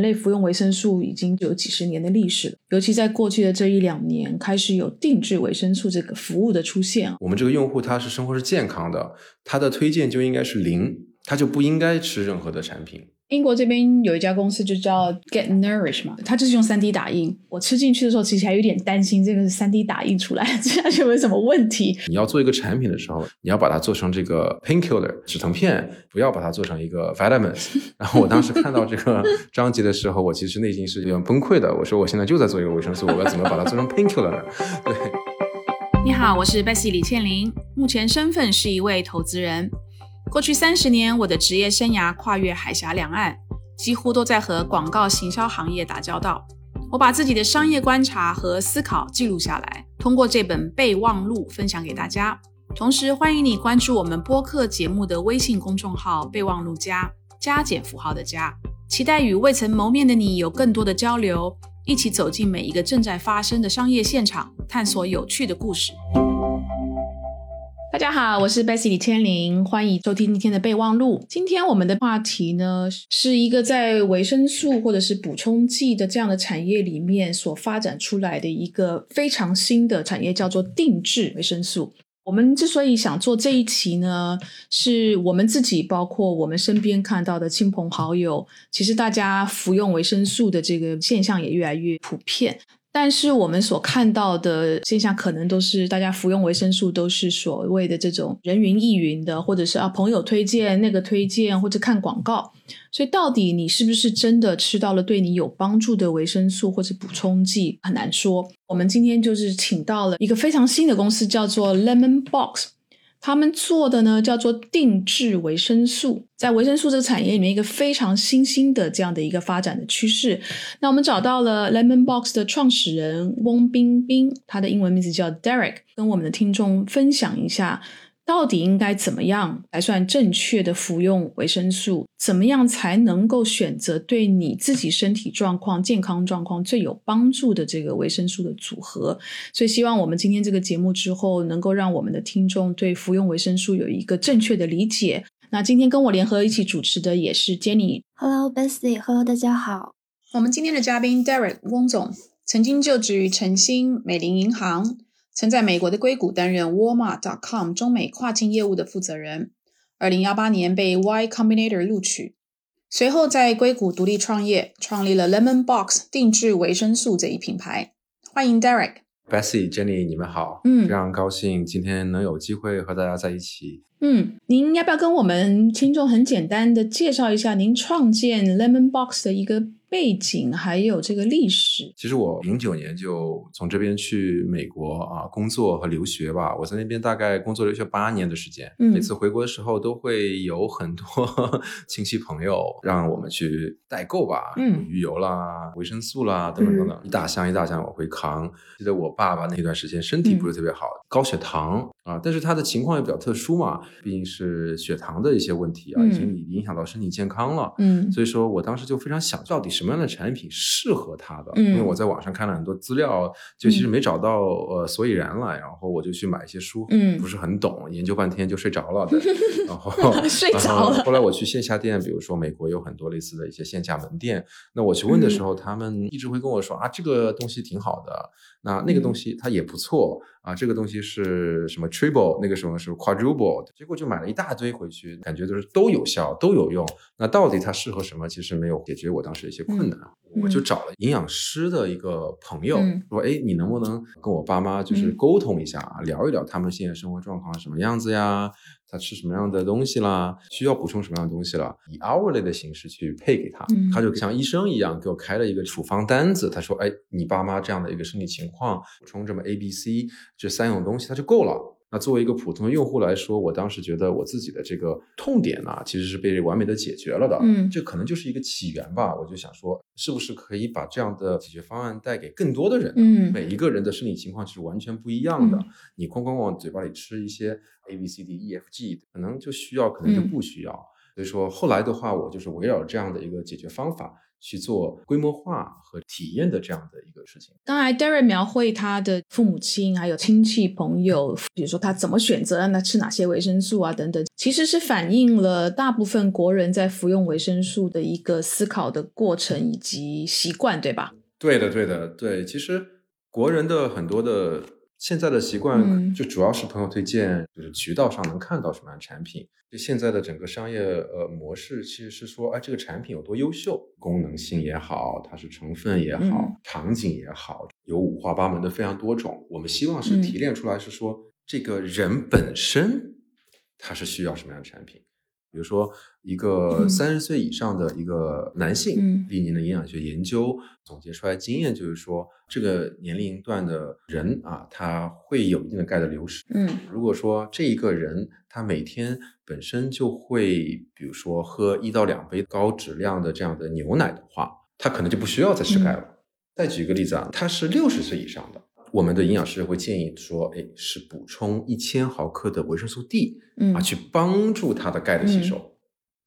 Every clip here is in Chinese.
人类服用维生素已经有几十年的历史了，尤其在过去的这一两年，开始有定制维生素这个服务的出现。我们这个用户他是生活是健康的，他的推荐就应该是零，他就不应该吃任何的产品。英国这边有一家公司就叫 Get Nourish 嘛，它就是用三 D 打印。我吃进去的时候，其实还有点担心这个是三 D 打印出来，这样有没有什么问题？你要做一个产品的时候，你要把它做成这个 painkiller 止疼片，不要把它做成一个 vitamins。然后我当时看到这个章节的时候，我其实内心是有点崩溃的。我说我现在就在做一个维生素，我要怎么把它做成 painkiller 呢？对。你好，我是 Bessy 李倩玲，目前身份是一位投资人。过去三十年，我的职业生涯跨越海峡两岸，几乎都在和广告行销行业打交道。我把自己的商业观察和思考记录下来，通过这本备忘录分享给大家。同时，欢迎你关注我们播客节目的微信公众号“备忘录加”，加减符号的加。期待与未曾谋面的你有更多的交流，一起走进每一个正在发生的商业现场，探索有趣的故事。大家好，我是 Bessy 李千玲，欢迎收听今天的备忘录。今天我们的话题呢，是一个在维生素或者是补充剂的这样的产业里面所发展出来的一个非常新的产业，叫做定制维生素。我们之所以想做这一期呢，是我们自己，包括我们身边看到的亲朋好友，其实大家服用维生素的这个现象也越来越普遍。但是我们所看到的现象，可能都是大家服用维生素都是所谓的这种人云亦云的，或者是啊朋友推荐那个推荐，或者看广告。所以到底你是不是真的吃到了对你有帮助的维生素或者补充剂，很难说。我们今天就是请到了一个非常新的公司，叫做 Lemon Box。他们做的呢叫做定制维生素，在维生素这个产业里面，一个非常新兴的这样的一个发展的趋势。那我们找到了 Lemon Box 的创始人翁冰冰，他的英文名字叫 Derek，跟我们的听众分享一下。到底应该怎么样才算正确的服用维生素？怎么样才能够选择对你自己身体状况、健康状况最有帮助的这个维生素的组合？所以，希望我们今天这个节目之后，能够让我们的听众对服用维生素有一个正确的理解。那今天跟我联合一起主持的也是 Jenny。Hello，Bessy，Hello，大家好。我们今天的嘉宾 Derek 翁总，曾经就职于晨星美林银行。曾在美国的硅谷担任 Walmart.com 中美跨境业务的负责人。二零幺八年被 Y Combinator 录取，随后在硅谷独立创业，创立了 Lemon Box 定制维生素这一品牌。欢迎 Derek、Bessie、Jenny，你们好，嗯，非常高兴今天能有机会和大家在一起。嗯，您要不要跟我们听众很简单的介绍一下您创建 Lemon Box 的一个？背景还有这个历史。其实我零九年就从这边去美国啊工作和留学吧。我在那边大概工作留学八年的时间。嗯，每次回国的时候都会有很多 亲戚朋友让我们去代购吧。嗯，鱼油啦、维生素啦等等等等，一大箱一大箱往回扛。记得我爸爸那段时间身体不是特别好，高血糖啊，但是他的情况也比较特殊嘛，毕竟是血糖的一些问题啊，已经影响到身体健康了。嗯，所以说我当时就非常想到底是。什么样的产品适合他的？因为我在网上看了很多资料，就其实没找到呃所以然来，然后我就去买一些书，嗯，不是很懂，研究半天就睡着了，然后 睡着了。后来我去线下店，比如说美国有很多类似的一些线下门店，那我去问的时候，他们一直会跟我说啊，这个东西挺好的，那那个东西它也不错。啊，这个东西是什么 triple，那个什么是 quadruple，结果就买了一大堆回去，感觉都是都有效，都有用。那到底它适合什么？其实没有解决我当时一些困难。我就找了营养师的一个朋友，说：“哎，你能不能跟我爸妈就是沟通一下啊，聊一聊他们现在生活状况什么样子呀？他吃什么样的东西啦？需要补充什么样的东西了？以 hourly 的形式去配给他。他就像医生一样给我开了一个处方单子。他说：哎，你爸妈这样的一个身体情况，补充这么 A、B、C 这三种东西，他就够了。”那作为一个普通的用户来说，我当时觉得我自己的这个痛点呢，其实是被完美的解决了的。嗯，这可能就是一个起源吧。我就想说，是不是可以把这样的解决方案带给更多的人？嗯，每一个人的生理情况是完全不一样的。你哐哐往嘴巴里吃一些 A B C D E F G，可能就需要，可能就不需要。所以说后来的话，我就是围绕这样的一个解决方法。去做规模化和体验的这样的一个事情。刚才 Darren 描绘他的父母亲还有亲戚朋友，比如说他怎么选择让他吃哪些维生素啊等等，其实是反映了大部分国人在服用维生素的一个思考的过程以及习惯，对吧？对的，对的，对。其实国人的很多的现在的习惯，就主要是朋友推荐，就是渠道上能看到什么样的产品。就现在的整个商业呃模式，其实是说，哎，这个产品有多优秀，功能性也好，它是成分也好，场景也好，有五花八门的非常多种。我们希望是提炼出来，是说这个人本身他是需要什么样的产品。比如说，一个三十岁以上的一个男性，历年的营养学研究总结出来经验就是说，这个年龄段的人啊，他会有一定的钙的流失。嗯，如果说这一个人他每天本身就会，比如说喝一到两杯高质量的这样的牛奶的话，他可能就不需要再吃钙了。再举一个例子啊，他是六十岁以上的。我们的营养师会建议说，哎，是补充一千毫克的维生素 D，嗯啊，去帮助他的钙的吸收。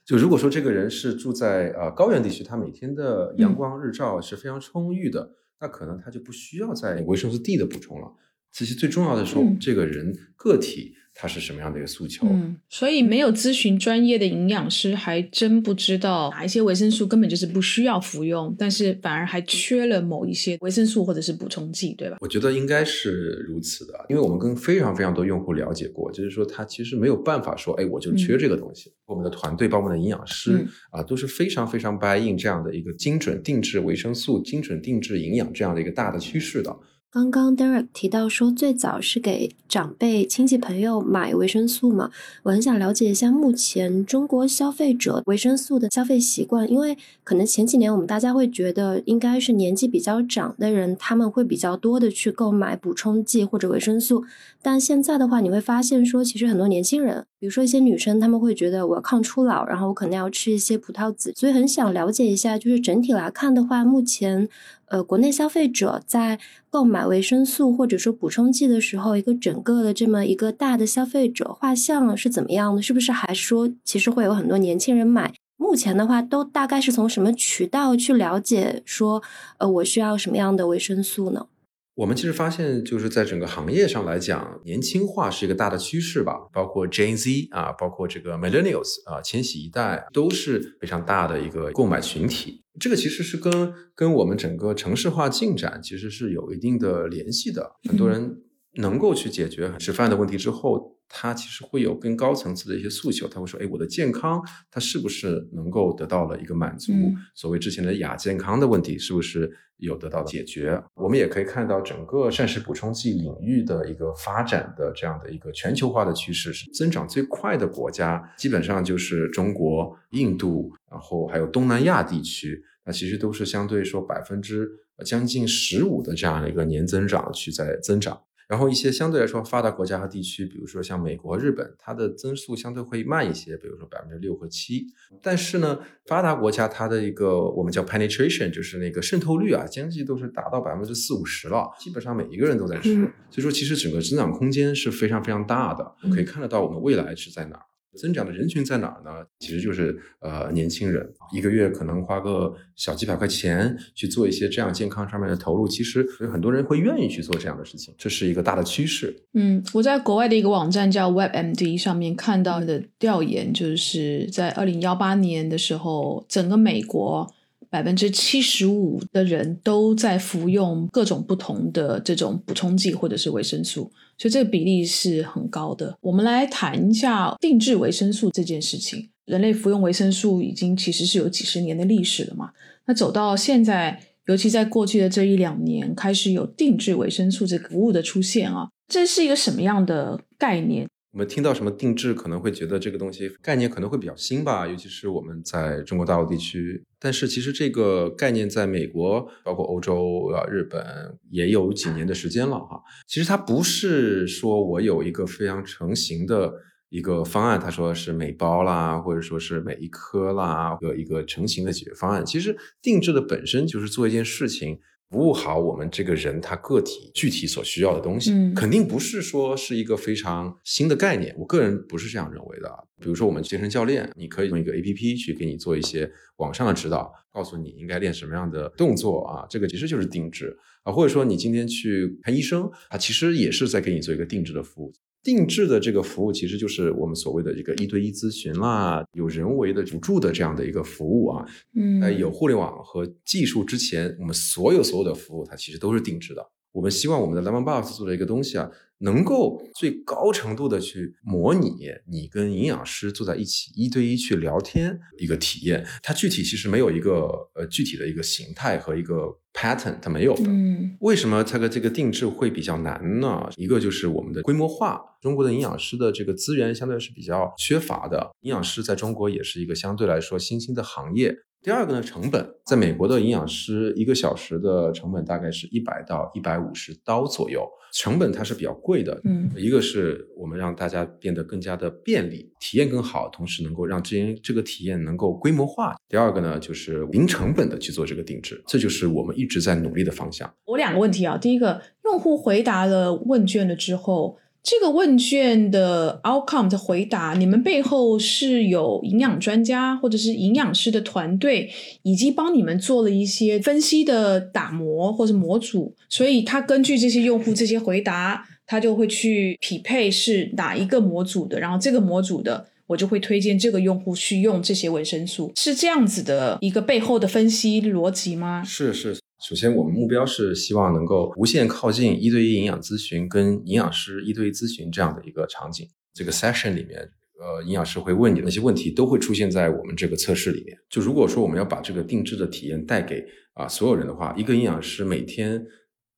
就如果说这个人是住在呃高原地区，他每天的阳光日照是非常充裕的，那可能他就不需要在维生素 D 的补充了。其实最重要的说，这个人个体。它是什么样的一个诉求？嗯，所以没有咨询专业的营养师，还真不知道哪一些维生素根本就是不需要服用，但是反而还缺了某一些维生素或者是补充剂，对吧？我觉得应该是如此的，因为我们跟非常非常多用户了解过，就是说他其实没有办法说，哎，我就缺这个东西。我们的团队包括我们的营养师啊，都是非常非常 buy in 这样的一个精准定制维生素、精准定制营养这样的一个大的趋势的。刚刚 Derek 提到说，最早是给长辈、亲戚朋友买维生素嘛？我很想了解一下目前中国消费者维生素的消费习惯，因为可能前几年我们大家会觉得应该是年纪比较长的人，他们会比较多的去购买补充剂或者维生素，但现在的话，你会发现说，其实很多年轻人，比如说一些女生，他们会觉得我抗初老，然后我可能要吃一些葡萄籽，所以很想了解一下，就是整体来看的话，目前。呃，国内消费者在购买维生素或者说补充剂的时候，一个整个的这么一个大的消费者画像是怎么样的？是不是还说其实会有很多年轻人买？目前的话，都大概是从什么渠道去了解说，呃，我需要什么样的维生素呢？我们其实发现，就是在整个行业上来讲，年轻化是一个大的趋势吧。包括 Gen Z 啊，包括这个 Millennials 啊，千禧一代都是非常大的一个购买群体。这个其实是跟跟我们整个城市化进展其实是有一定的联系的。很多人能够去解决吃饭的问题之后。他其实会有更高层次的一些诉求，他会说：“哎，我的健康，它是不是能够得到了一个满足？所谓之前的亚健康的问题，是不是有得到解决？”我们也可以看到，整个膳食补充剂领域的一个发展的这样的一个全球化的趋势，是增长最快的国家，基本上就是中国、印度，然后还有东南亚地区，那其实都是相对说百分之将近十五的这样的一个年增长去在增长。然后一些相对来说发达国家和地区，比如说像美国、日本，它的增速相对会慢一些，比如说百分之六和七。但是呢，发达国家它的一个我们叫 penetration，就是那个渗透率啊，将近都是达到百分之四五十了，基本上每一个人都在吃。所以说，其实整个增长空间是非常非常大的，可以看得到我们未来是在哪儿。增长的人群在哪儿呢？其实就是呃年轻人，一个月可能花个小几百块钱去做一些这样健康上面的投入，其实有很多人会愿意去做这样的事情，这是一个大的趋势。嗯，我在国外的一个网站叫 WebMD 上面看到的调研，就是在二零幺八年的时候，整个美国。百分之七十五的人都在服用各种不同的这种补充剂或者是维生素，所以这个比例是很高的。我们来谈一下定制维生素这件事情。人类服用维生素已经其实是有几十年的历史了嘛？那走到现在，尤其在过去的这一两年，开始有定制维生素这个服务的出现啊，这是一个什么样的概念？我们听到什么定制，可能会觉得这个东西概念可能会比较新吧，尤其是我们在中国大陆地区。但是其实这个概念在美国、包括欧洲、啊日本也有几年的时间了哈。其实它不是说我有一个非常成型的一个方案，他说是每包啦，或者说是每一颗啦，一个一个成型的解决方案。其实定制的本身就是做一件事情。服务好我们这个人他个体具体所需要的东西，嗯肯定不是说是一个非常新的概念。我个人不是这样认为的啊。比如说，我们健身教练，你可以用一个 A P P 去给你做一些网上的指导，告诉你应该练什么样的动作啊，这个其实就是定制啊。或者说，你今天去看医生啊，其实也是在给你做一个定制的服务。定制的这个服务其实就是我们所谓的一个一对一咨询啦，有人为的辅助的这样的一个服务啊。嗯，在有互联网和技术之前，我们所有所有的服务它其实都是定制的。我们希望我们的 Lemon Box 做的一个东西啊，能够最高程度的去模拟你跟营养师坐在一起一对一去聊天一个体验。它具体其实没有一个呃具体的一个形态和一个 pattern，它没有的。嗯为什么它的这个定制会比较难呢？一个就是我们的规模化，中国的营养师的这个资源相对是比较缺乏的，营养师在中国也是一个相对来说新兴的行业。第二个呢，成本，在美国的营养师一个小时的成本大概是一百到一百五十刀左右，成本它是比较贵的。嗯一个是我们让大家变得更加的便利，体验更好，同时能够让这些这个体验能够规模化。第二个呢，就是零成本的去做这个定制，这就是我们一直在努力的方向。我两个问题啊，第一个，用户回答了问卷了之后，这个问卷的 outcome 的回答，你们背后是有营养专家或者是营养师的团队，以及帮你们做了一些分析的打磨或者模组，所以他根据这些用户这些回答，他就会去匹配是哪一个模组的，然后这个模组的。我就会推荐这个用户去用这些维生素，是这样子的一个背后的分析逻辑吗？是是，首先我们目标是希望能够无限靠近一对一营养咨询跟营养师一对一咨询这样的一个场景。这个 session 里面，呃，营养师会问你那些问题，都会出现在我们这个测试里面。就如果说我们要把这个定制的体验带给啊、所有人的话，一个营养师每天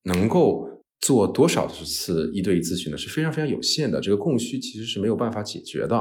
能够做多少次一对一咨询呢？是非常非常有限的，这个供需其实是没有办法解决的。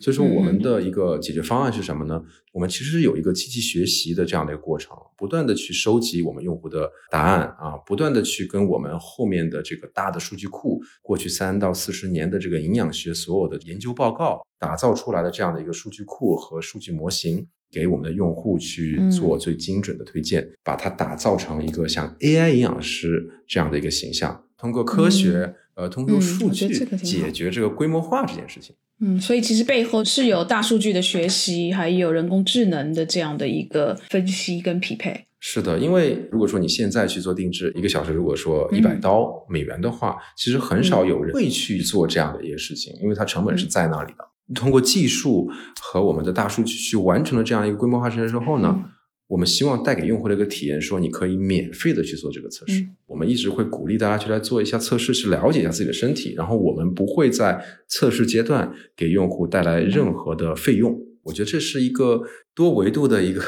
所以说，我们的一个解决方案是什么呢？我们其实是有一个机器学习的这样的一个过程，不断的去收集我们用户的答案啊，不断的去跟我们后面的这个大的数据库，过去三到四十年的这个营养学所有的研究报告打造出来的这样的一个数据库和数据模型。给我们的用户去做最精准的推荐，把它打造成一个像 AI 营养师这样的一个形象，通过科学，呃，通过嗯数据解决这个规模化这件事情。嗯，所以其实背后是有大数据的学习，还有人工智能的这样的一个分析跟匹配。是的，因为如果说你现在去做定制，一个小时如果说嗯一百刀美元的话，其实很少有人会去做这样的一个事情，因为它成本是在那里的。通过技术和我们的大数据去完成了这样一个规模化实验之后呢，嗯我们希望带给用户的一个体验，说你可以免费的去做这个测试。嗯我们一直会鼓励大家去来做一下测试，去了解一下自己的身体，然后我们不会在测试阶段给用户带来任何的费用。我觉得这是一个多维度的一个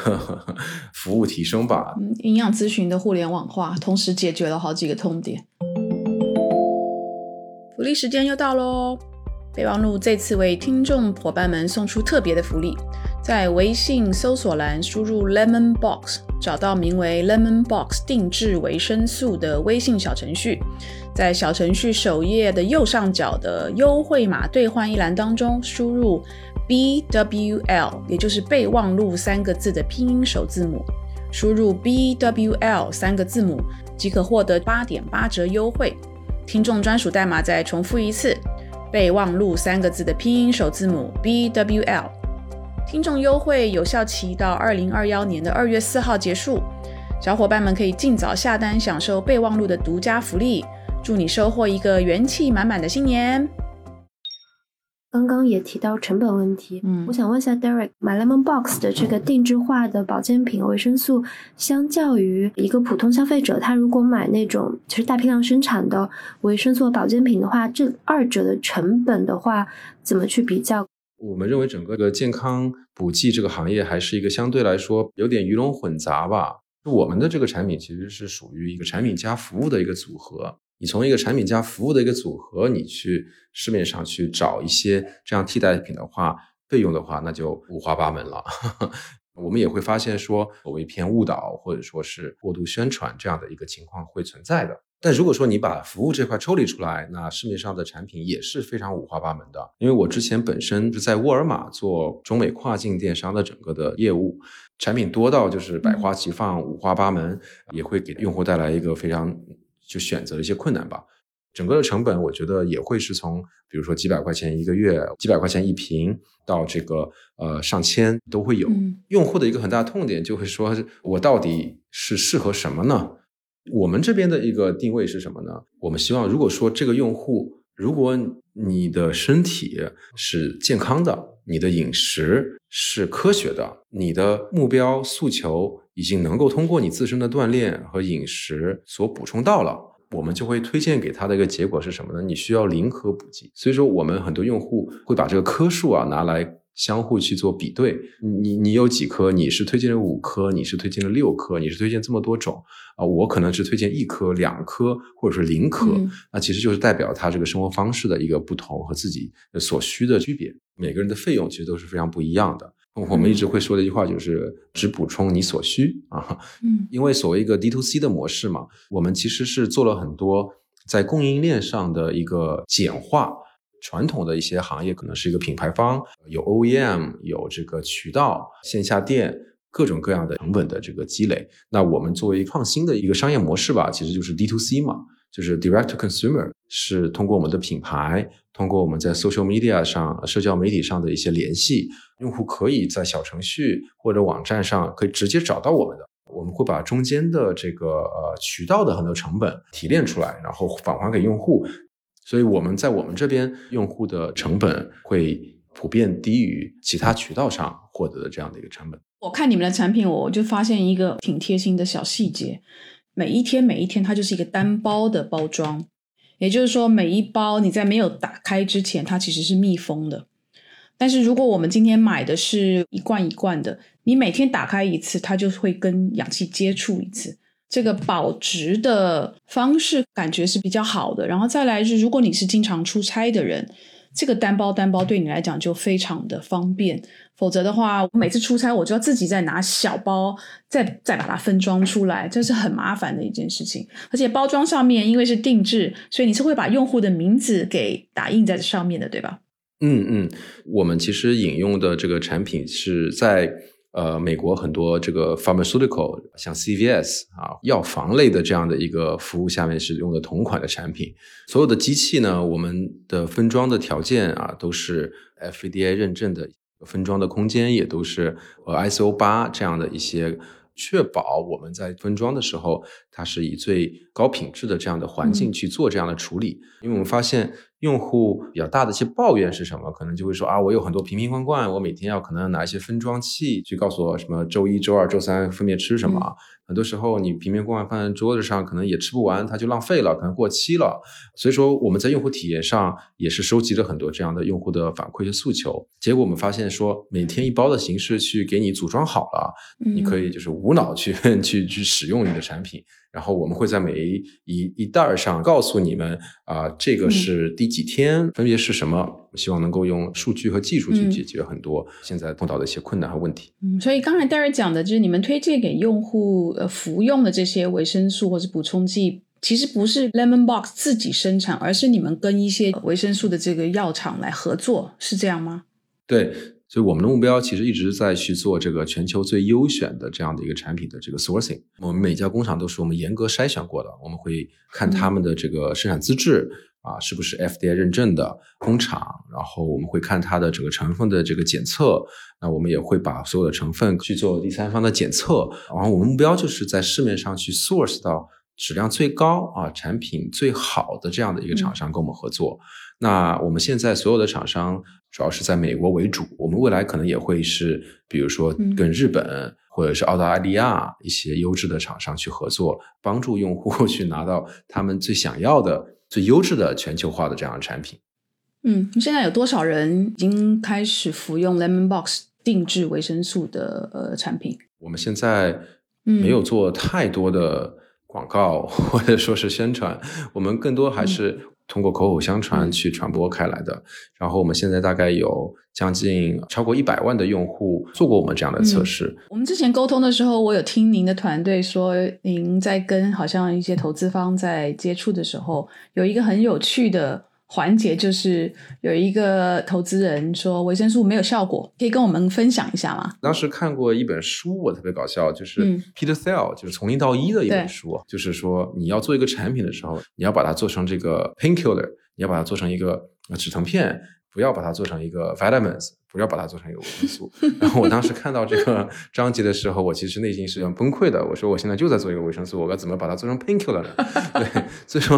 服务提升吧。嗯，营养咨询的互联网化，同时解决了好几个痛点。福利时间又到喽！备忘录这次为听众伙伴们送出特别的福利，在微信搜索栏输入 Lemon Box，找到名为 Lemon Box 定制维生素的微信小程序，在小程序首页的右上角的优惠码兑换一栏当中输入 BWL，也就是备忘录三个字的拼音首字母。输入 BWL 三个字母即可获得八点八折优惠。听众专属代码再重复一次：备忘录三个字的拼音首字母 BWL。听众优惠有效期到二零二幺年的二月四号结束，小伙伴们可以尽早下单享受备忘录的独家福利。祝你收获一个元气满满的新年！刚刚也提到成本问题，嗯我想问一下 Derek，买 Lemon Box 的这个定制化的保健品维生素，相较于一个普通消费者，他如果买那种其实大批量生产的维生素保健品的话，这二者的成本的话，怎么去比较？我们认为整个的健康补剂这个行业还是一个相对来说有点鱼龙混杂吧。我们的这个产品其实是属于一个产品加服务的一个组合。你从一个产品加服务的一个组合，你去市面上去找一些这样替代品的话，费用的话那就五花八门了。我们也会发现说，所谓偏误导或者说是过度宣传这样的一个情况会存在的。但如果说你把服务这块抽离出来，那市面上的产品也是非常五花八门的。因为我之前本身是在沃尔玛做中美跨境电商的整个的业务，产品多到就是百花齐放、五花八门，也会给用户带来一个非常就选择了一些困难吧。整个的成本，我觉得也会是从比如说几百块钱一个月、几百块钱一瓶，到这个呃上千都会有。用户的一个很大痛点就会说，我到底是适合什么呢？我们这边的一个定位是什么呢？我们希望，如果说这个用户，如果你的身体是健康的，你的饮食是科学的，你的目标诉求已经能够通过你自身的锻炼和饮食所补充到了，我们就会推荐给他的一个结果是什么呢？你需要零颗补剂。所以说，我们很多用户会把这个颗数啊拿来。相互去做比对，你你有几颗？你是推荐了五颗，你是推荐了六颗，你是推荐这么多种啊？我可能只推荐一颗、两颗，或者是零颗，那其实就是代表他这个生活方式的一个不同和自己所需的区别。每个人的费用其实都是非常不一样的。我们一直会说的一句话就是只补充你所需啊。嗯，因为所谓一个 D to C 的模式嘛，我们其实是做了很多在供应链上的一个简化。传统的一些行业可能是一个品牌方，有 OEM，有这个渠道、线下店，各种各样的成本的这个积累。那我们作为创新的一个商业模式吧，其实就是 D to C 嘛，就是 Direct to Consumer，是通过我们的品牌，通过我们在 Social Media 上、社交媒体上的一些联系，用户可以在小程序或者网站上可以直接找到我们的。我们会把中间的这个呃渠道的很多成本提炼出来，然后返还给用户。所以我们在我们这边用户的成本会普遍低于其他渠道上获得的这样的一个成本。我看你们的产品，我就发现一个挺贴心的小细节，每一天每一天它就是一个单包的包装，也就是说每一包你在没有打开之前，它其实是密封的。但是如果我们今天买的是一罐一罐的，你每天打开一次，它就会跟氧气接触一次。这个保值的方式感觉是比较好的，然后再来是，如果你是经常出差的人，这个单包单包对你来讲就非常的方便。否则的话，我每次出差我就要自己再拿小包，再再把它分装出来，这是很麻烦的一件事情。而且包装上面因为是定制，所以你是会把用户的名字给打印在上面的，对吧？嗯嗯，我们其实引用的这个产品是在。呃，美国很多这个 pharmaceutical，像 CVS 啊，药房类的这样的一个服务下面是用的同款的产品。所有的机器呢，我们的分装的条件啊，都是 FDA 认证的，分装的空间也都是呃 ISO 八这样的一些，确保我们在分装的时候，它是以最高品质的这样的环境去做这样的处理。因为我们发现。用户比较大的一些抱怨是什么？可能就会说啊，我有很多瓶瓶罐罐，我每天要可能要拿一些分装器去告诉我什么周一周二周三分别吃什么。很多时候你瓶瓶罐罐放在桌子上，可能也吃不完，它就浪费了，可能过期了。所以说我们在用户体验上也是收集了很多这样的用户的反馈和诉求。结果我们发现说，每天一包的形式去给你组装好了，你可以就是无脑去 去去使用你的产品。然后我们会在每一一一袋上告诉你们啊，这个是第几天，分别是什么。希望能够用数据和技术去解决很多现在碰到的一些困难和问题。嗯，所以刚才戴尔讲的就是你们推荐给用户呃服用的这些维生素或者补充剂，其实不是 Lemon Box 自己生产，而是你们跟一些维生素的这个药厂来合作，是这样吗？对。所以我们的目标其实一直在去做这个全球最优选的这样的一个产品的这个 sourcing。我们每家工厂都是我们严格筛选过的，我们会看他们的这个生产资质啊，是不是 FDA 认证的工厂，然后我们会看它的整个成分的这个检测，那我们也会把所有的成分去做第三方的检测，然后我们目标就是在市面上去 source 到质量最高啊，产品最好的这样的一个厂商跟我们合作。那我们现在所有的厂商。主要是在美国为主，我们未来可能也会是，比如说跟日本或者是澳大利亚一些优质的厂商去合作，帮助用户 去拿到他们最想要的、最优质的全球化的这样的产品。嗯，现在有多少人已经开始服用 Lemon Box 定制维生素的呃产品？我们现在没有做太多的广告或者说是宣传，我们更多还是。通过口口相传去传播开来的。然后我们现在大概有将近超过一百万的用户做过我们这样的测试。我们之前沟通的时候，我有听您的团队说，您在跟好像一些投资方在接触的时候，有一个很有趣的。环节就是有一个投资人说维生素没有效果，可以跟我们分享一下吗？当时看过一本书，我特别搞笑，就是 Peter Thiel，就是从零到一的一本书，就是说你要做一个产品的时候，你要把它做成这个 painkiller，你要把它做成一个止疼片。不要把它做成一个 vitamins，不要把它做成一个维生素。然后我当时看到这个 章节的时候，我其实内心是很崩溃的。我说我现在就在做一个维生素，我该怎么把它做成 painkiller 呢？对，所以说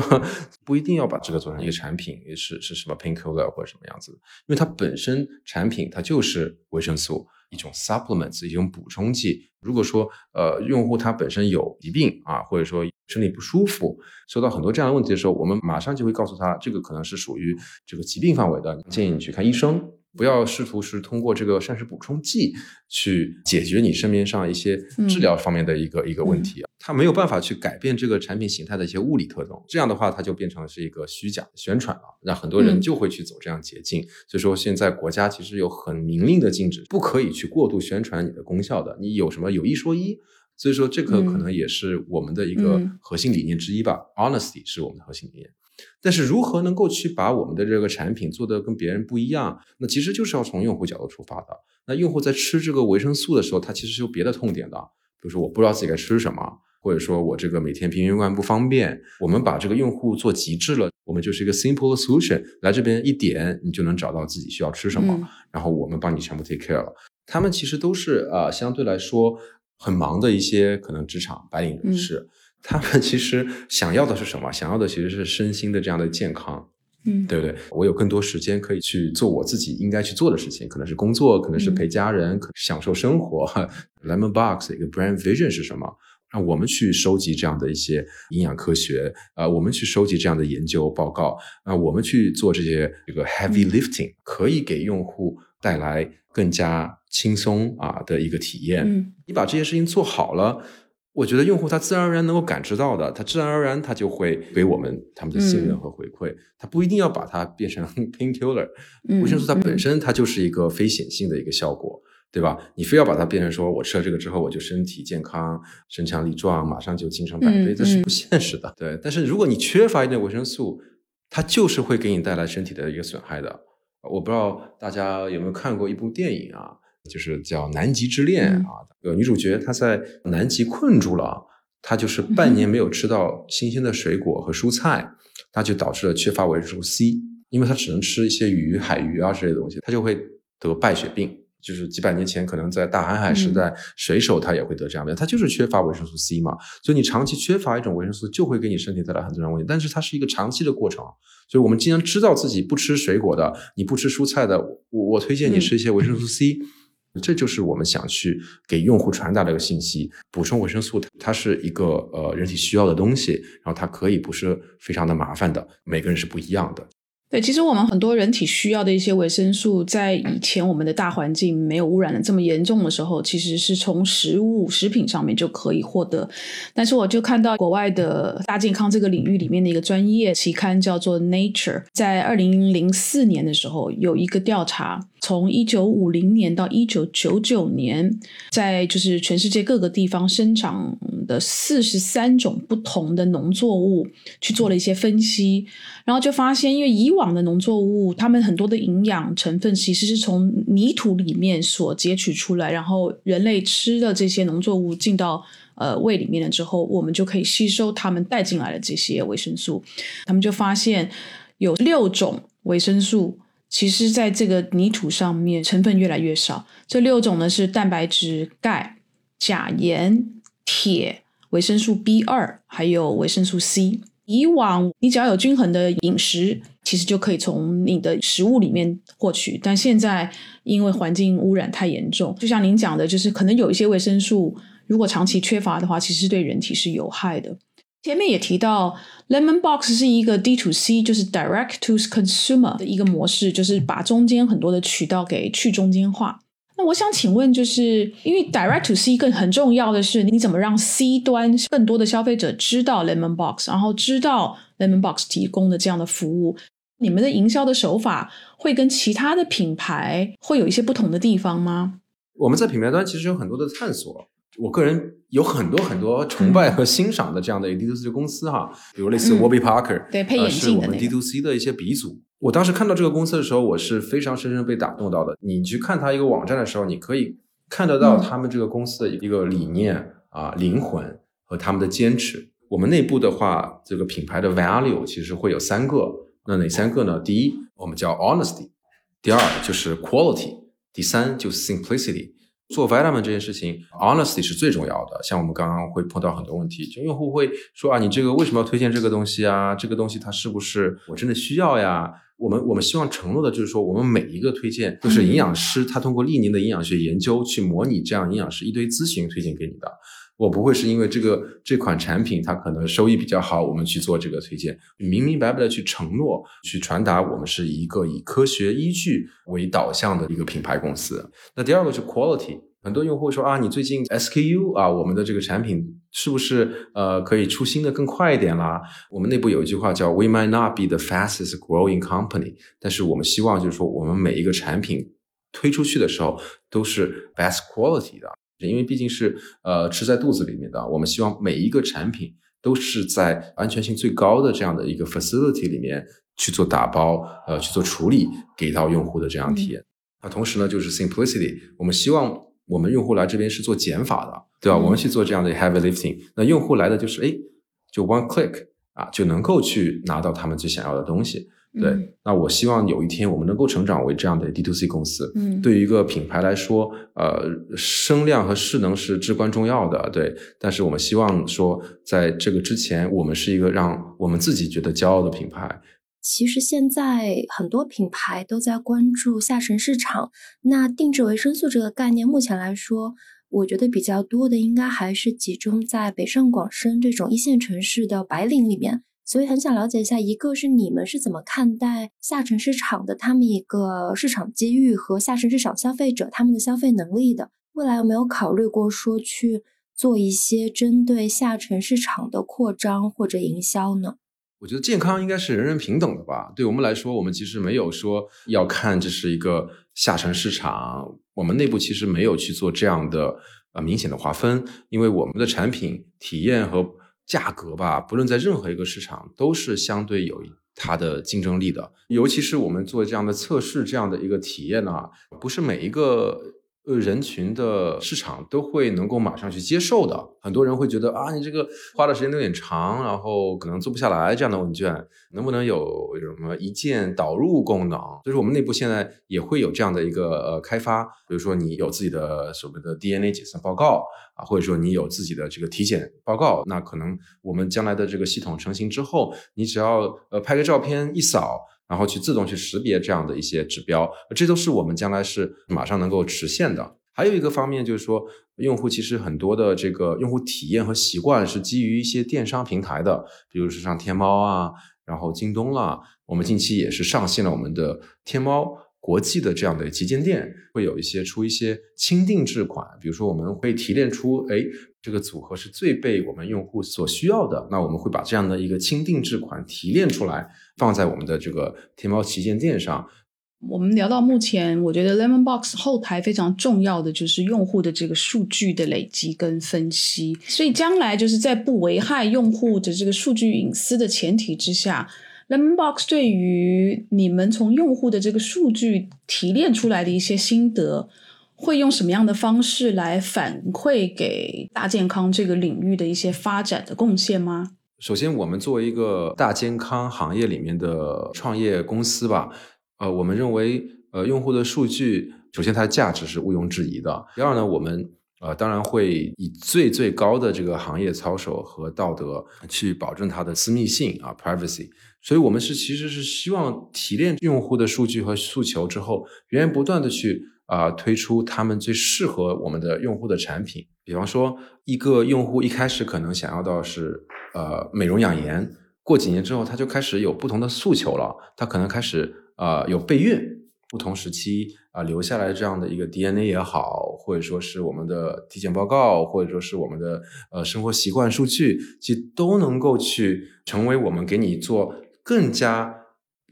不一定要把这个做成一个产品，是是什么 painkiller 或者什么样子，因为它本身产品它就是维生素。一种 supplements 一种补充剂。如果说呃用户他本身有疾病啊，或者说身体不舒服，收到很多这样的问题的时候，我们马上就会告诉他，这个可能是属于这个疾病范围的，建议你去看医生。不要试图是通过这个膳食补充剂去解决你身边上一些治疗方面的一个一个问题，它没有办法去改变这个产品形态的一些物理特征。这样的话，它就变成了是一个虚假的宣传了，让很多人就会去走这样捷径。所以说，现在国家其实有很明令的禁止，不可以去过度宣传你的功效的。你有什么有一说一。所以说，这个可能也是我们的一个核心理念之一吧。Honesty 是我们的核心理念。但是如何能够去把我们的这个产品做得跟别人不一样？那其实就是要从用户角度出发的。那用户在吃这个维生素的时候，他其实是有别的痛点的，比如说我不知道自己该吃什么，或者说我这个每天瓶瓶罐不方便。我们把这个用户做极致了，我们就是一个 simple solution，来这边一点你就能找到自己需要吃什么，然后我们帮你全部 take care 了。他们其实都是呃相对来说很忙的一些可能职场白领人士。他们其实想要的是什么？想要的其实是身心的这样的健康，嗯，对不对？我有更多时间可以去做我自己应该去做的事情，可能是工作，可能是陪家人，享受生活。Lemon Box 一个 brand vision 是什么？让我们去收集这样的一些营养科学，呃，我们去收集这样的研究报告，啊，我们去做这些这个 heavy lifting，可以给用户带来更加轻松啊的一个体验。嗯，你把这些事情做好了。我觉得用户他自然而然能够感知到的，他自然而然他就会给我们他们的信任和回馈。他不一定要把它变成 painkiller，维生素它本身它就是一个非显性的一个效果，对吧？你非要把它变成说我吃了这个之后我就身体健康、身强力壮，马上就精神百倍，这是不现实的。对，但是如果你缺乏一点维生素，它就是会给你带来身体的一个损害的。我不知道大家有没有看过一部电影啊？就是叫《南极之恋》啊，有，女主角她在南极困住了，她就是半年没有吃到新鲜的水果和蔬菜，她就导致了缺乏维生素 C，因为她只能吃一些鱼、海鱼啊之类的东西，她就会得败血病。就是几百年前可能在大航海时代，水手他也会得这样的，他就是缺乏维生素 C 嘛。所以你长期缺乏一种维生素，就会给你身体带来很多问题。但是它是一个长期的过程，所以我们既然知道自己不吃水果的，你不吃蔬菜的，我我推荐你吃一些维生素 C。这就是我们想去给用户传达的一个信息：补充维生素，它是一个呃人体需要的东西，然后它可以不是非常的麻烦的，每个人是不一样的。对，其实我们很多人体需要的一些维生素，在以前我们的大环境没有污染的这么严重的时候，其实是从食物、食品上面就可以获得。但是我就看到国外的大健康这个领域里面的一个专业期刊叫做《Nature》，在二零零四年的时候有一个调查，从一九五零年到一九九九年，在就是全世界各个地方生长的四十三种不同的农作物去做了一些分析，然后就发现，因为以往的农作物，它们很多的营养成分其实是从泥土里面所截取出来，然后人类吃的这些农作物进到呃胃里面了之后，我们就可以吸收他们带进来的这些维生素。他们就发现有六种维生素，其实在这个泥土上面成分越来越少。这六种呢是蛋白质、钙、钾、盐、铁、维生素 B 二，还有维生素 C。以往你只要有均衡的饮食。其实就可以从你的食物里面获取，但现在因为环境污染太严重，就像您讲的，就是可能有一些维生素如果长期缺乏的话，其实对人体是有害的。前面也提到，Lemon Box 是一个 D to C，就是 Direct to Consumer 的一个模式，就是把中间很多的渠道给去中间化。那我想请问，就是因为 Direct to C 更很重要的是，你怎么让 C 端更多的消费者知道 Lemon Box，然后知道 Lemon Box 提供的这样的服务？你们的营销的手法会跟其他的品牌会有一些不同的地方吗？我们在品牌端其实有很多的探索。我个人有很多很多崇拜和欣赏的这样的 D to C 公司哈，比如类似 Warby Parker，对，配眼镜的那个，是我们 D to C 的一些鼻祖。我当时看到这个公司的时候，我是非常深深被打动到的。你去看它一个网站的时候，你可以看得到他们这个公司的一个理念啊、灵魂和他们的坚持。我们内部的话，这个品牌的 value 其实会有三个，那哪三个呢？第一，我们叫 honesty；第二就是 quality；第三就是 simplicity。做 vitamin 这件事情，honestly 是最重要的。像我们刚刚会碰到很多问题，就用户会说啊，你这个为什么要推荐这个东西啊？这个东西它是不是我真的需要呀？我们我们希望承诺的就是说，我们每一个推荐都是营养师他通过历年的营养学研究去模拟这样营养师一堆咨询推荐给你的。我不会是因为这个这款产品它可能收益比较好，我们去做这个推荐，明明白白的去承诺，去传达我们是一个以科学依据为导向的一个品牌公司。那第二个是 quality，很多用户说啊，你最近 SKU 啊，我们的这个产品是不是呃可以出新的更快一点啦？我们内部有一句话叫 We might not be the fastest growing company，但是我们希望就是说我们每一个产品推出去的时候都是 best quality 的。因为毕竟是呃吃在肚子里面的，我们希望每一个产品都是在安全性最高的这样的一个 facility 里面去做打包，呃去做处理，给到用户的这样体验。那同时呢，就是 simplicity，我们希望我们用户来这边是做减法的，对吧？我们去做这样的 heavy lifting，那用户来的就是哎，就 one click 啊就能够去拿到他们最想要的东西。对，那我希望有一天我们能够成长为这样的 D to C 公司。嗯，对于一个品牌来说，呃，声量和势能是至关重要的。对，但是我们希望说，在这个之前，我们是一个让我们自己觉得骄傲的品牌。其实现在很多品牌都在关注下沉市场。那定制维生素这个概念，目前来说，我觉得比较多的应该还是集中在北上广深这种一线城市的白领里面。所以很想了解一下，一个是你们是怎么看待下沉市场的，他们一个市场机遇和下沉市场消费者他们的消费能力的，未来有没有考虑过说去做一些针对下沉市场的扩张或者营销呢？我觉得健康应该是人人平等的吧。对我们来说，我们其实没有说要看这是一个下沉市场，我们内部其实没有去做这样的呃明显的划分，因为我们的产品体验和。价格吧，不论在任何一个市场，都是相对有它的竞争力的。尤其是我们做这样的测试，这样的一个体验呢，不是每一个。呃，人群的市场都会能够马上去接受的。很多人会觉得啊，你这个花的时间有点长，然后可能做不下来这样的问卷，能不能有什么一键导入功能？所以说，我们内部现在也会有这样的一个呃开发，比如说你有自己的所谓的 DNA 检测报告啊，或者说你有自己的这个体检报告，那可能我们将来的这个系统成型之后，你只要呃拍个照片一扫。然后去自动去识别这样的一些指标，这都是我们将来是马上能够实现的。还有一个方面就是说，用户其实很多的这个用户体验和习惯是基于一些电商平台的，比如说像天猫啊，然后京东啦，我们近期也是上线了我们的天猫。国际的这样的旗舰店会有一些出一些轻定制款，比如说我们会提炼出，哎，这个组合是最被我们用户所需要的，那我们会把这样的一个轻定制款提炼出来，放在我们的这个天猫旗舰店上。我们聊到目前，我觉得 Lemon Box 后台非常重要的就是用户的这个数据的累积跟分析，所以将来就是在不危害用户的这个数据隐私的前提之下。Lemonbox 对于你们从用户的这个数据提炼出来的一些心得，会用什么样的方式来反馈给大健康这个领域的一些发展的贡献吗？首先，我们作为一个大健康行业里面的创业公司吧，呃，我们认为，呃，用户的数据，首先它的价值是毋庸置疑的。第二呢，我们呃，当然会以最最高的这个行业操守和道德去保证它的私密性啊，privacy。所以，我们是其实是希望提炼用户的数据和诉求之后，源源不断的去啊推出他们最适合我们的用户的产品。比方说，一个用户一开始可能想要的是呃美容养颜，过几年之后他就开始有不同的诉求了，他可能开始呃有备孕不同时期啊留下来这样的一个 DNA 也好，或者说是我们的体检报告，或者说是我们的呃生活习惯数据，其实都能够去成为我们给你做更加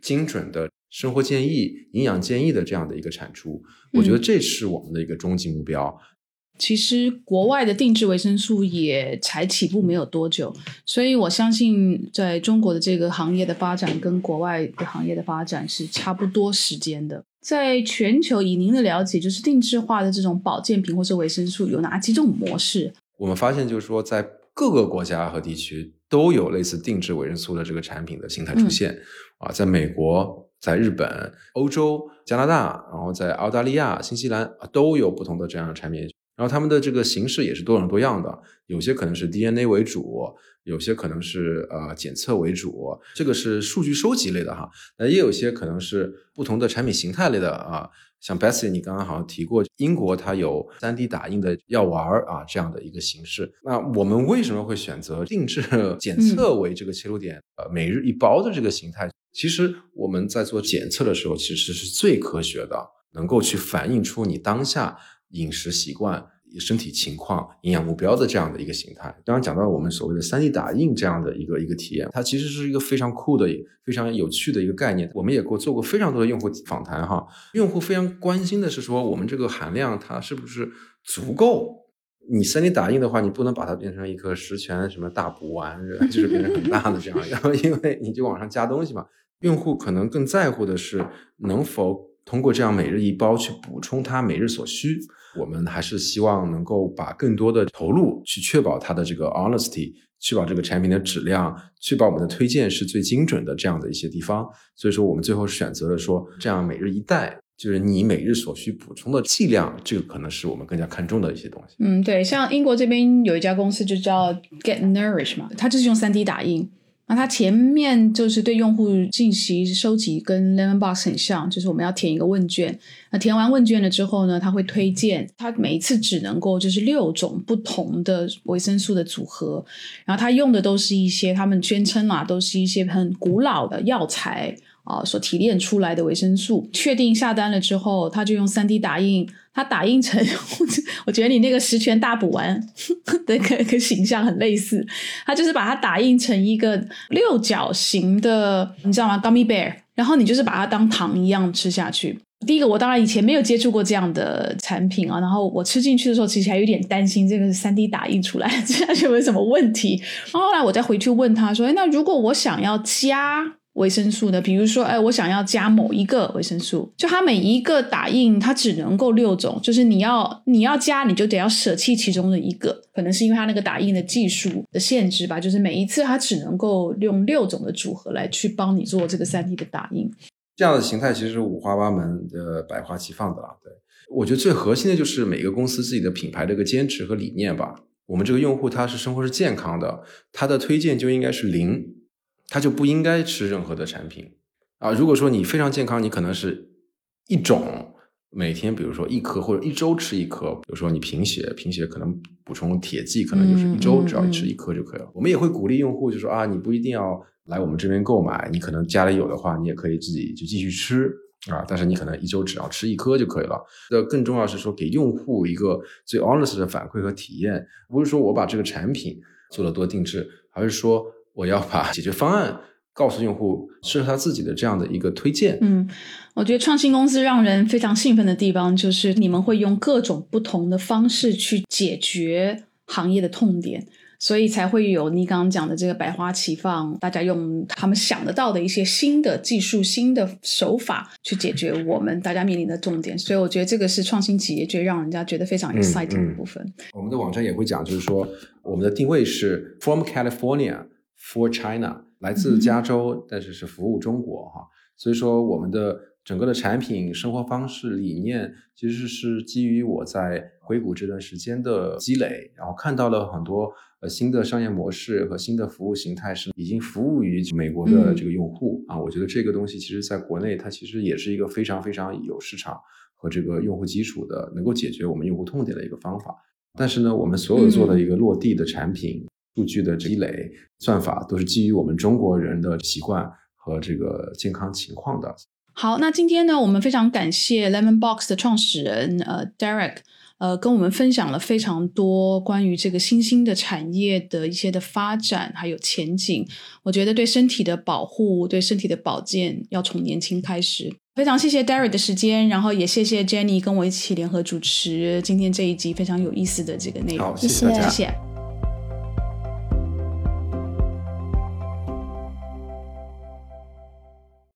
精准的生活建议、营养建议的这样的一个产出。我觉得这是我们的一个终极目标。其实国外的定制维生素也才起步没有多久，所以我相信在中国的这个行业的发展跟国外的行业的发展是差不多时间的。在全球，以您的了解，就是定制化的这种保健品或者维生素有哪几种模式？我们发现就是说，在各个国家和地区都有类似定制维生素的这个产品的形态出现。啊，在美国、在日本、欧洲、加拿大，然后在澳大利亚、新西兰啊，都有不同的这样的产品。然后他们的这个形式也是多种多样的，有些可能是 DNA 为主，有些可能是呃检测为主，这个是数据收集类的哈。那也有些可能是不同的产品形态类的啊，像 Bessy 你刚刚好像提过，英国它有 3D 打印的药丸啊这样的一个形式。那我们为什么会选择定制检测为这个切入点？呃，每日一包的这个形态，其实我们在做检测的时候，其实是最科学的，能够去反映出你当下。饮食习惯、身体情况、营养目标的这样的一个形态。刚刚讲到我们所谓的三 D 打印这样的一个一个体验，它其实是一个非常酷的、非常有趣的一个概念。我们也过做过非常多的用户访谈哈，用户非常关心的是说，我们这个含量它是不是足够？你三 D 打印的话，你不能把它变成一颗十全什么大补丸，就是变成很大的这样，然后因为你就往上加东西嘛。用户可能更在乎的是能否通过这样每日一包去补充他每日所需。我们还是希望能够把更多的投入去确保它的这个 honesty，确保这个产品的质量，确保我们的推荐是最精准的这样的一些地方。所以说，我们最后选择了说，这样每日一袋，就是你每日所需补充的剂量，这个可能是我们更加看重的一些东西。嗯，对，像英国这边有一家公司就叫 Get Nourish 嘛，它就是用三 D 打印。那它前面就是对用户进行收集跟 Lemon Box 很像，就是我们要填一个问卷。那填完问卷了之后呢，它会推荐，它每一次只能够就是六种不同的维生素的组合。然后它用的都是一些他们宣称啊，都是一些很古老的药材啊所提炼出来的维生素。确定下单了之后，他就用三 D 打印。它打印成，我觉得你那个十全大补丸的个个形象很类似。它就是把它打印成一个六角形的，你知道吗？Gummy bear，然后你就是把它当糖一样吃下去。第一个，我当然以前没有接触过这样的产品啊，然后我吃进去的时候，其实还有点担心这个是三 D 打印出来，吃下去有没有什么问题。然后后来我再回去问他说：“哎，那如果我想要加？”维生素的，比如说，哎，我想要加某一个维生素，就它每一个打印它只能够六种，就是你要你要加，你就得要舍弃其中的一个，可能是因为它那个打印的技术的限制吧，就是每一次它只能够用六种的组合来去帮你做这个三 D 的打印。这样的形态其实五花八门的、百花齐放的啦。对，我觉得最核心的就是每个公司自己的品牌的一个坚持和理念吧。我们这个用户他是生活是健康的，他的推荐就应该是零。他就不应该吃任何的产品啊！如果说你非常健康，你可能是一种每天，比如说一颗或者一周吃一颗。比如说你贫血，贫血可能补充铁剂，可能就是一周只要吃一颗就可以了。我们也会鼓励用户，就说啊，你不一定要来我们这边购买，你可能家里有的话，你也可以自己就继续吃啊。但是你可能一周只要吃一颗就可以了。那更重要是说给用户一个最 honest 的反馈和体验，不是说我把这个产品做了多定制，而是说。我要把解决方案告诉用户，适合他自己的这样的一个推荐。嗯，我觉得创新公司让人非常兴奋的地方，就是你们会用各种不同的方式去解决行业的痛点，所以才会有你刚刚讲的这个百花齐放，大家用他们想得到的一些新的技术、新的手法去解决我们大家面临的重点。所以我觉得这个是创新企业最让人家觉得非常 exciting 的部分。我们的网站也会讲，就是说我们的定位是 From California。For China，来自加州，但是是服务中国哈，所以说我们的整个的产品、生活方式理念，其实是基于我在硅谷这段时间的积累，然后看到了很多呃新的商业模式和新的服务形态是已经服务于美国的这个用户啊，我觉得这个东西其实在国内它其实也是一个非常非常有市场和这个用户基础的，能够解决我们用户痛点的一个方法。但是呢，我们所有做的一个落地的产品。数据的积累算法都是基于我们中国人的习惯和这个健康情况的。好，那今天呢，我们非常感谢 Lemon Box 的创始人呃 Derek。呃，跟我们分享了非常多关于这个新兴的产业的一些的发展还有前景。我觉得对身体的保护、对身体的保健要从年轻开始。非常谢谢 Derek 的时间，然后也谢谢 Jenny 跟我一起联合主持今天这一集非常有意思的这个内容。谢谢大家，谢谢。